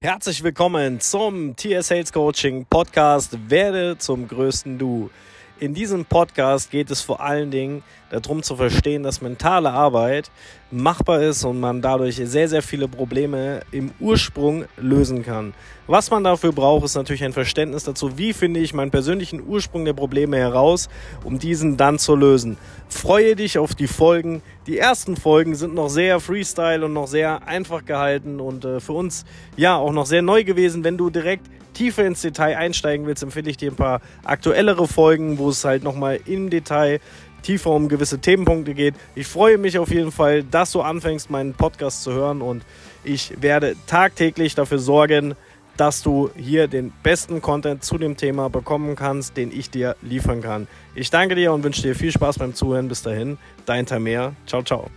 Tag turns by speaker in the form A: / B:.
A: Herzlich willkommen zum TS Sales Coaching Podcast Werde zum größten Du. In diesem Podcast geht es vor allen Dingen darum zu verstehen, dass mentale Arbeit machbar ist und man dadurch sehr, sehr viele Probleme im Ursprung lösen kann. Was man dafür braucht, ist natürlich ein Verständnis dazu, wie finde ich meinen persönlichen Ursprung der Probleme heraus, um diesen dann zu lösen. Freue dich auf die Folgen. Die ersten Folgen sind noch sehr Freestyle und noch sehr einfach gehalten und äh, für uns ja auch noch sehr neu gewesen. Wenn du direkt tiefer ins Detail einsteigen willst, empfehle ich dir ein paar aktuellere Folgen, wo es halt nochmal im Detail tiefer um gewisse Themenpunkte geht. Ich freue mich auf jeden Fall, dass du anfängst, meinen Podcast zu hören und ich werde tagtäglich dafür sorgen, dass du hier den besten Content zu dem Thema bekommen kannst, den ich dir liefern kann. Ich danke dir und wünsche dir viel Spaß beim Zuhören. Bis dahin, dein Tamer. Ciao, ciao.